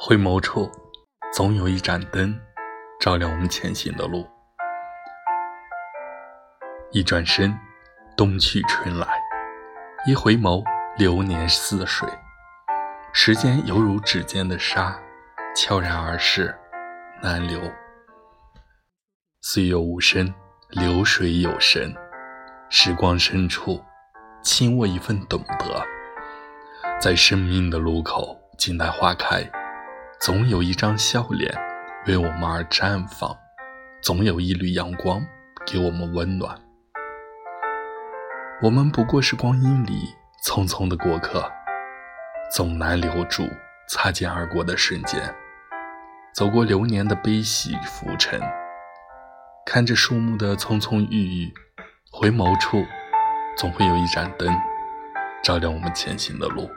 回眸处，总有一盏灯，照亮我们前行的路。一转身，冬去春来；一回眸，流年似水。时间犹如指尖的沙，悄然而逝，难留。岁月无声，流水有声。时光深处，轻握一份懂得，在生命的路口，静待花开。总有一张笑脸为我们而绽放，总有一缕阳光给我们温暖。我们不过是光阴里匆匆的过客，总难留住擦肩而过的瞬间。走过流年的悲喜浮沉，看着树木的葱葱郁郁，回眸处总会有一盏灯，照亮我们前行的路。